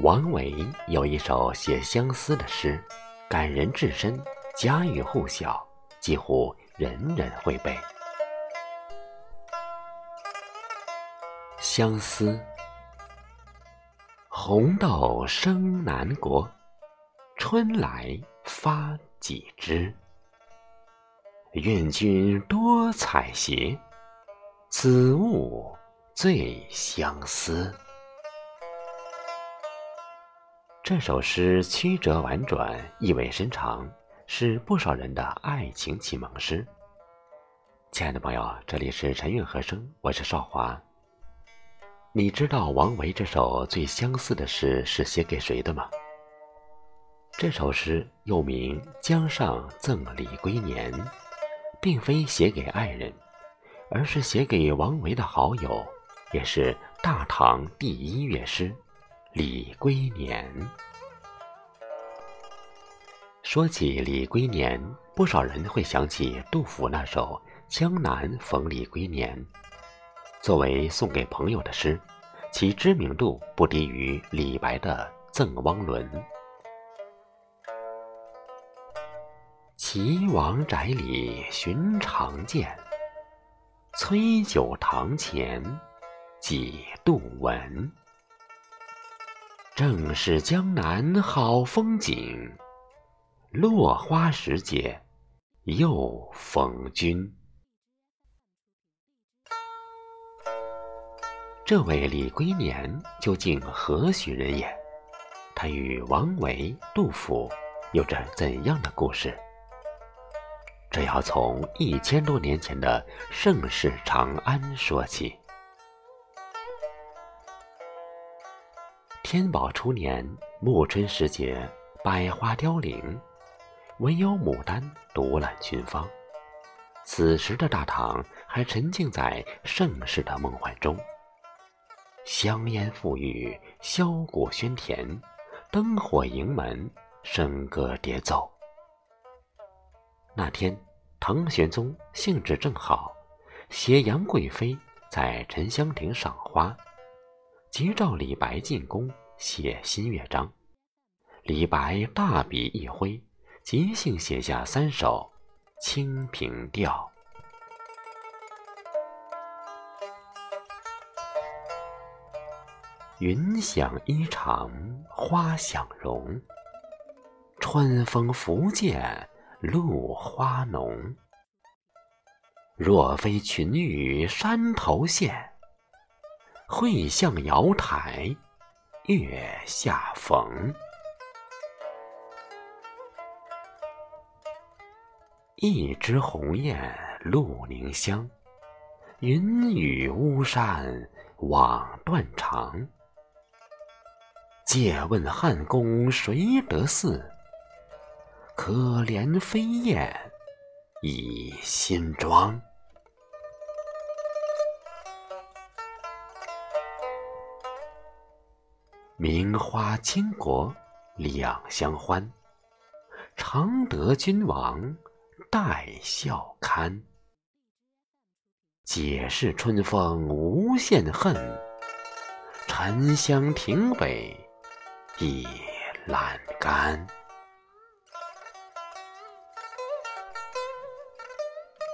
王维有一首写相思的诗，感人至深，家喻户晓，几乎人人会背。相思，红豆生南国，春来发几枝。愿君多采撷，此物最相思。这首诗曲折婉转，意味深长，是不少人的爱情启蒙诗。亲爱的朋友，这里是陈韵和声，我是少华。你知道王维这首最相似的诗是写给谁的吗？这首诗又名《江上赠李龟年》，并非写给爱人，而是写给王维的好友，也是大唐第一乐师。李龟年。说起李龟年，不少人会想起杜甫那首《江南逢李龟年》。作为送给朋友的诗，其知名度不低于李白的《赠汪伦》。岐王宅里寻常见，崔九堂前几度闻。正是江南好风景，落花时节又逢君。这位李龟年究竟何许人也？他与王维、杜甫有着怎样的故事？这要从一千多年前的盛世长安说起。天宝初年，暮春时节，百花凋零，唯有牡丹独揽群芳。此时的大唐还沉浸在盛世的梦幻中，香烟馥郁，箫鼓喧天，灯火盈门，笙歌叠奏。那天，唐玄宗兴致正好，携杨贵妃在沉香亭赏花。急召李白进宫写新乐章，李白大笔一挥，即兴写下三首《清平调》：云想衣裳花想容，春风拂槛露花浓。若非群玉山头见。会向瑶台月下逢，一枝红艳露凝香，云雨巫山枉断肠。借问汉宫谁得似？可怜飞燕倚新妆。名花倾国两相欢，常得君王带笑看。解释春风无限恨，沉香亭北倚阑干。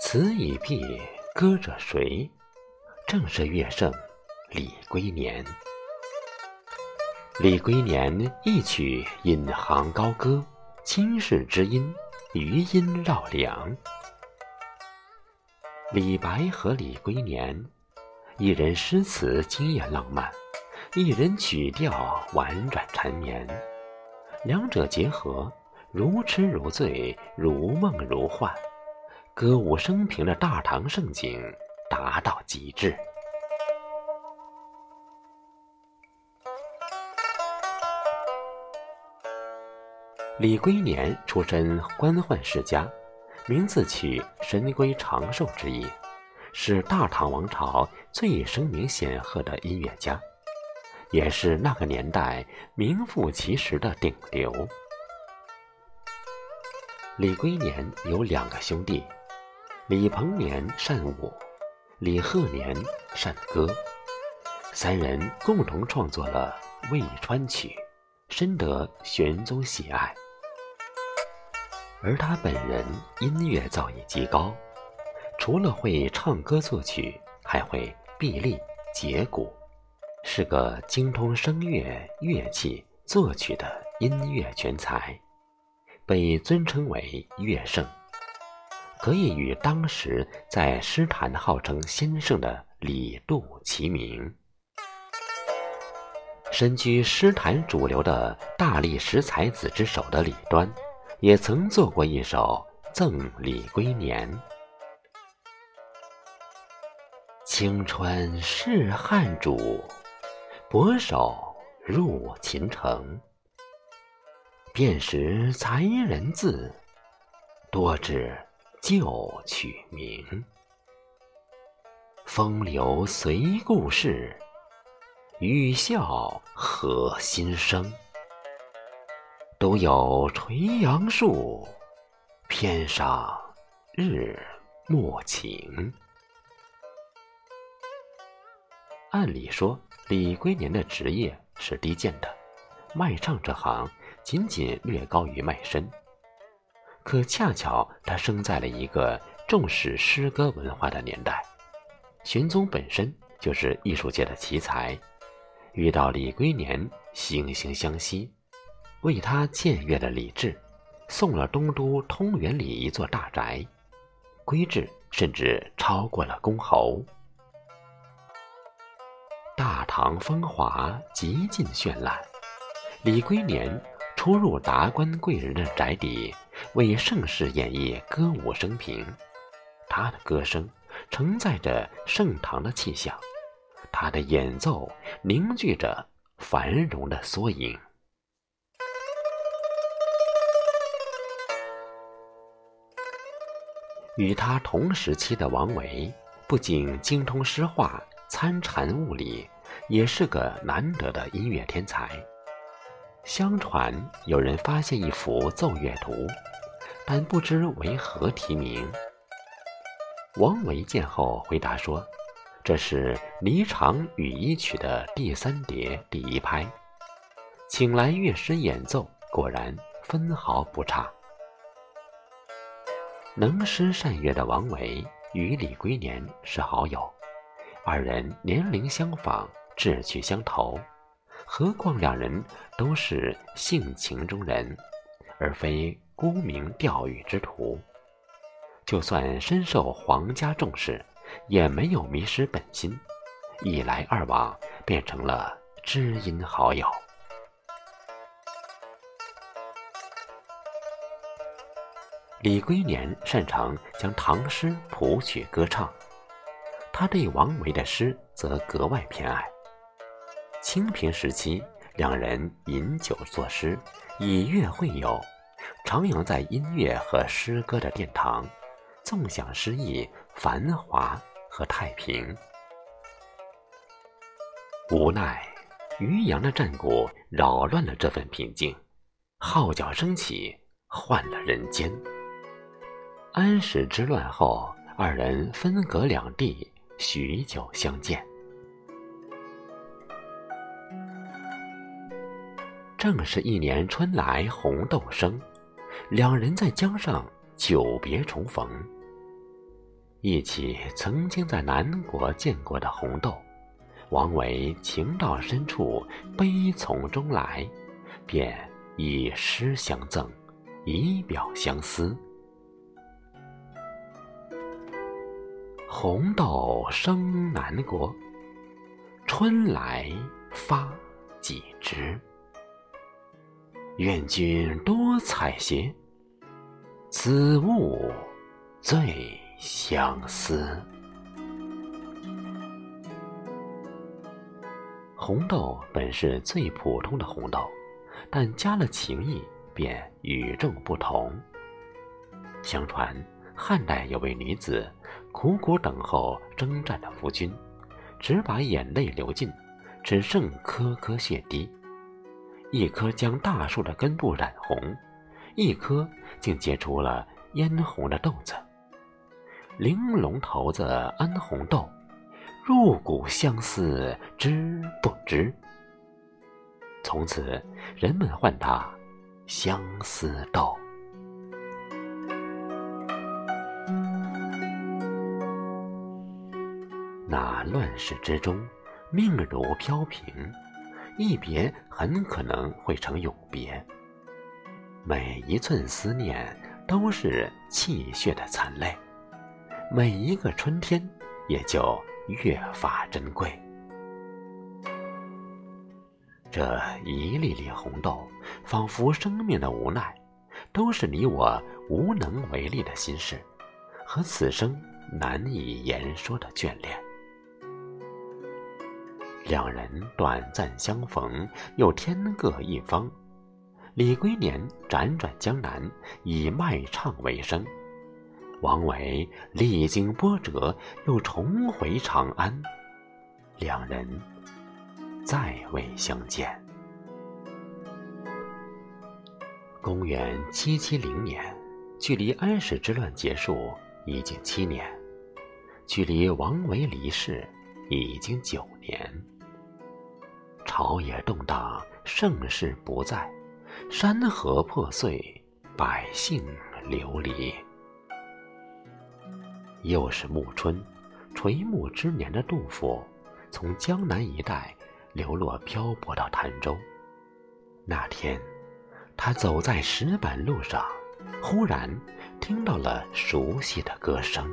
此已毕，歌者谁？正是乐圣李龟年。李龟年一曲引吭高歌，倾世之音，余音绕梁。李白和李龟年，一人诗词惊艳浪漫，一人曲调婉转缠绵，两者结合，如痴如醉，如梦如幻，歌舞升平的大唐盛景达到极致。李龟年出身官宦世家，名字取神龟长寿之意，是大唐王朝最声名显赫的音乐家，也是那个年代名副其实的顶流。李龟年有两个兄弟，李鹏年善舞，李鹤年善歌，三人共同创作了《渭川曲》。深得玄宗喜爱。而他本人音乐造诣极高，除了会唱歌作曲，还会臂力节鼓，是个精通声乐、乐器、作曲的音乐全才，被尊称为乐圣，可以与当时在诗坛号称先生的李杜齐名。身居诗坛主流的大历十才子之首的李端。也曾做过一首《赠李龟年》：青春是汉主，博手入秦城。便识才人字，多知旧曲名。风流随故事，语笑和心声。独有垂杨树，偏上日暮晴。按理说，李龟年的职业是低贱的，卖唱这行仅仅略高于卖身。可恰巧他生在了一个重视诗歌文化的年代，玄宗本身就是艺术界的奇才，遇到李龟年，惺惺相惜。为他僭越了礼制，送了东都通元里一座大宅，规制甚至超过了公侯。大唐风华极尽绚烂，李龟年出入达官贵人的宅邸，为盛世演绎歌舞升平。他的歌声承载着盛唐的气象，他的演奏凝聚着繁荣的缩影。与他同时期的王维，不仅精通诗画、参禅悟理，也是个难得的音乐天才。相传有人发现一幅奏乐图，但不知为何题名。王维见后回答说：“这是《霓裳羽衣曲》的第三叠第一拍，请来乐师演奏，果然分毫不差。”能诗善乐的王维与李龟年是好友，二人年龄相仿，志趣相投，何况两人都是性情中人，而非沽名钓誉之徒。就算深受皇家重视，也没有迷失本心，一来二往变成了知音好友。李龟年擅长将唐诗谱曲歌唱，他对王维的诗则格外偏爱。清平时期，两人饮酒作诗，以乐会友，徜徉在音乐和诗歌的殿堂，纵享诗意、繁华和太平。无奈，渔阳的战鼓扰乱了这份平静，号角升起，换了人间。安史之乱后，二人分隔两地，许久相见。正是一年春来红豆生，两人在江上久别重逢。忆起曾经在南国见过的红豆，王维情到深处悲从中来，便以诗相赠，以表相思。红豆生南国，春来发几枝。愿君多采撷，此物最相思。红豆本是最普通的红豆，但加了情意，便与众不同。相传。汉代有位女子，苦苦等候征战的夫君，只把眼泪流尽，只剩颗颗血滴。一颗将大树的根部染红，一颗竟结出了嫣红的豆子。玲珑头子安红豆，入骨相思知不知？从此人们唤它相思豆。那乱世之中，命如飘萍，一别很可能会成永别。每一寸思念都是泣血的惨泪，每一个春天也就越发珍贵。这一粒粒红豆，仿佛生命的无奈，都是你我无能为力的心事，和此生难以言说的眷恋。两人短暂相逢，又天各一方。李龟年辗转江南，以卖唱为生；王维历经波折，又重回长安。两人再未相见。公元七七零年，距离安史之乱结束已经七年，距离王维离世已经九年。朝野动荡，盛世不在，山河破碎，百姓流离。又是暮春，垂暮之年的杜甫，从江南一带流落漂泊到潭州。那天，他走在石板路上，忽然听到了熟悉的歌声。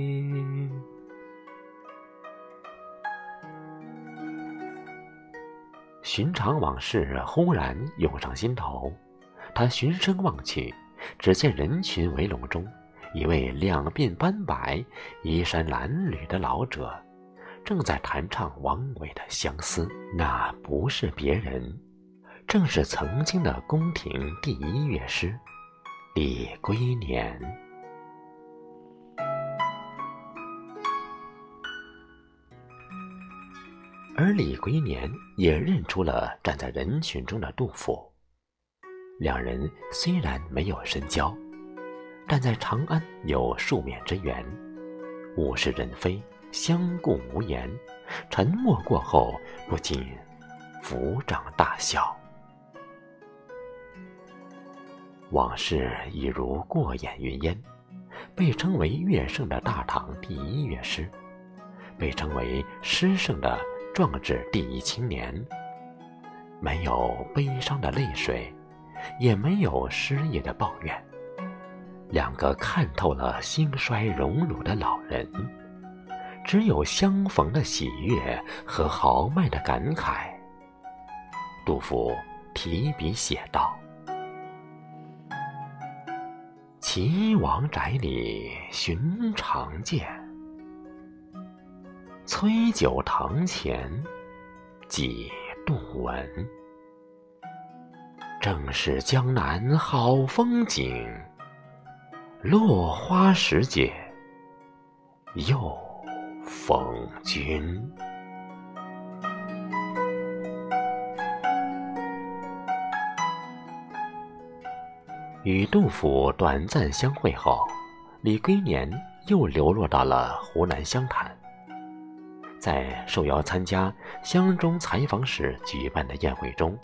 寻常往事忽然涌上心头，他循声望去，只见人群围拢中，一位两鬓斑白、衣衫褴褛的老者，正在弹唱王维的《相思》。那不是别人，正是曾经的宫廷第一乐师李龟年。而李龟年也认出了站在人群中的杜甫，两人虽然没有深交，但在长安有数面之缘，物是人非，相顾无言，沉默过后不禁抚掌大笑。往事已如过眼云烟，被称为乐圣的大唐第一乐师，被称为诗圣的。壮志第一青年，没有悲伤的泪水，也没有失业的抱怨。两个看透了兴衰荣辱的老人，只有相逢的喜悦和豪迈的感慨。杜甫提笔写道：“岐王宅里寻常见。”崔九堂前几度闻，正是江南好风景。落花时节又逢君。与杜甫短暂相会后，李龟年又流落到了湖南湘潭。在受邀参加湘中采访时举办的宴会中，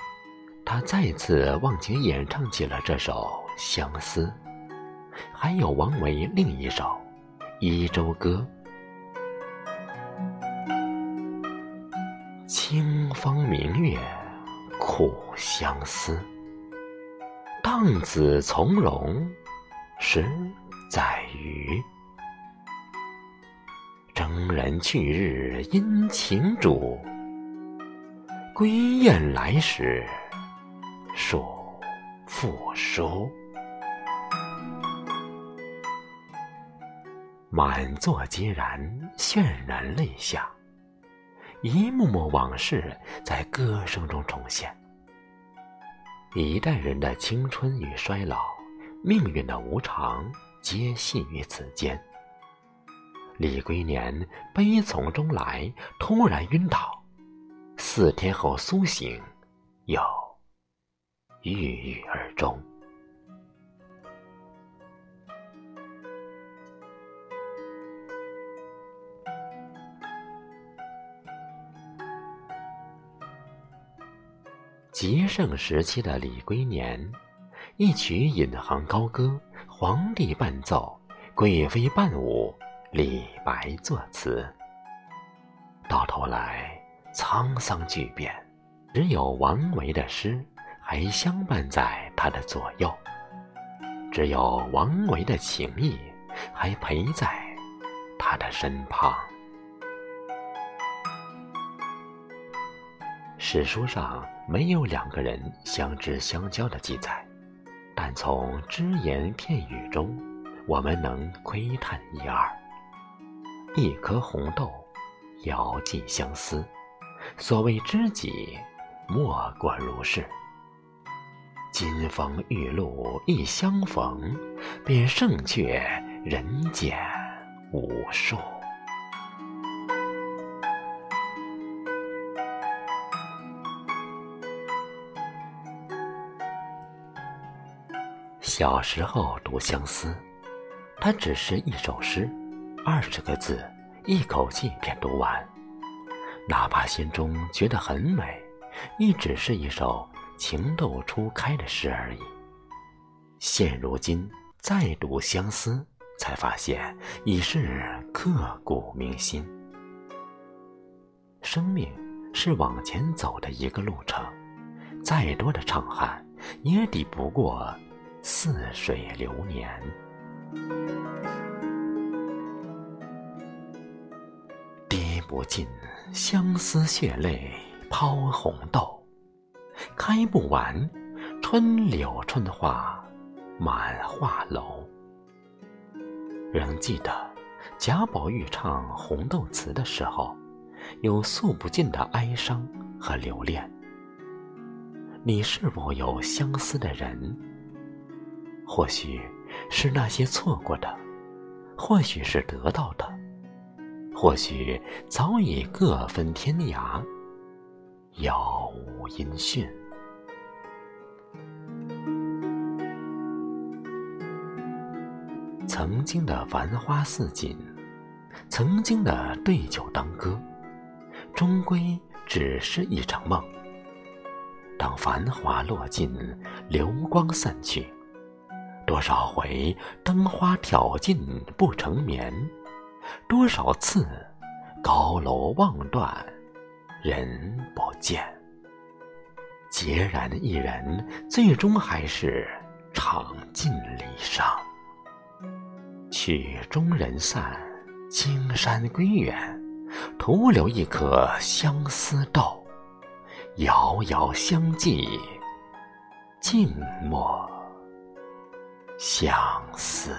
他再次忘情演唱起了这首《相思》，还有王维另一首《伊州歌》：“清风明月苦相思，荡子从容十载余。”征人去日殷勤主，归雁来时数复书。满座皆然，渲然泪下，一幕幕往事在歌声中重现。一代人的青春与衰老，命运的无常，皆系于此间。李龟年悲从中来，突然晕倒，四天后苏醒，又郁郁而终。极盛时期的李龟年，一曲引吭高歌，皇帝伴奏，贵妃伴舞，李白作词。到头来沧桑巨变，只有王维的诗还相伴在他的左右，只有王维的情谊还陪在他的身旁。史书上没有两个人相知相交的记载，但从只言片语中，我们能窥探一二。一颗红豆，遥寄相思。所谓知己，莫过如是。金风玉露一相逢，便胜却人间无数。小时候读相思，它只是一首诗，二十个字，一口气便读完。哪怕心中觉得很美，亦只是一首情窦初开的诗而已。现如今再读相思，才发现已是刻骨铭心。生命是往前走的一个路程，再多的畅汉，也抵不过。似水流年，不尽相思血泪抛红豆，开不完春柳春花满画楼。仍记得贾宝玉唱《红豆词》的时候，有诉不尽的哀伤和留恋。你是否有相思的人？或许是那些错过的，或许是得到的，或许早已各分天涯，杳无音讯。曾经的繁花似锦，曾经的对酒当歌，终归只是一场梦。当繁华落尽，流光散去。多少回灯花挑尽不成眠，多少次高楼望断人不见。孑然一人，最终还是尝尽离殇。曲终人散，青山归远，徒留一颗相思豆，遥遥相寄，静默。相思。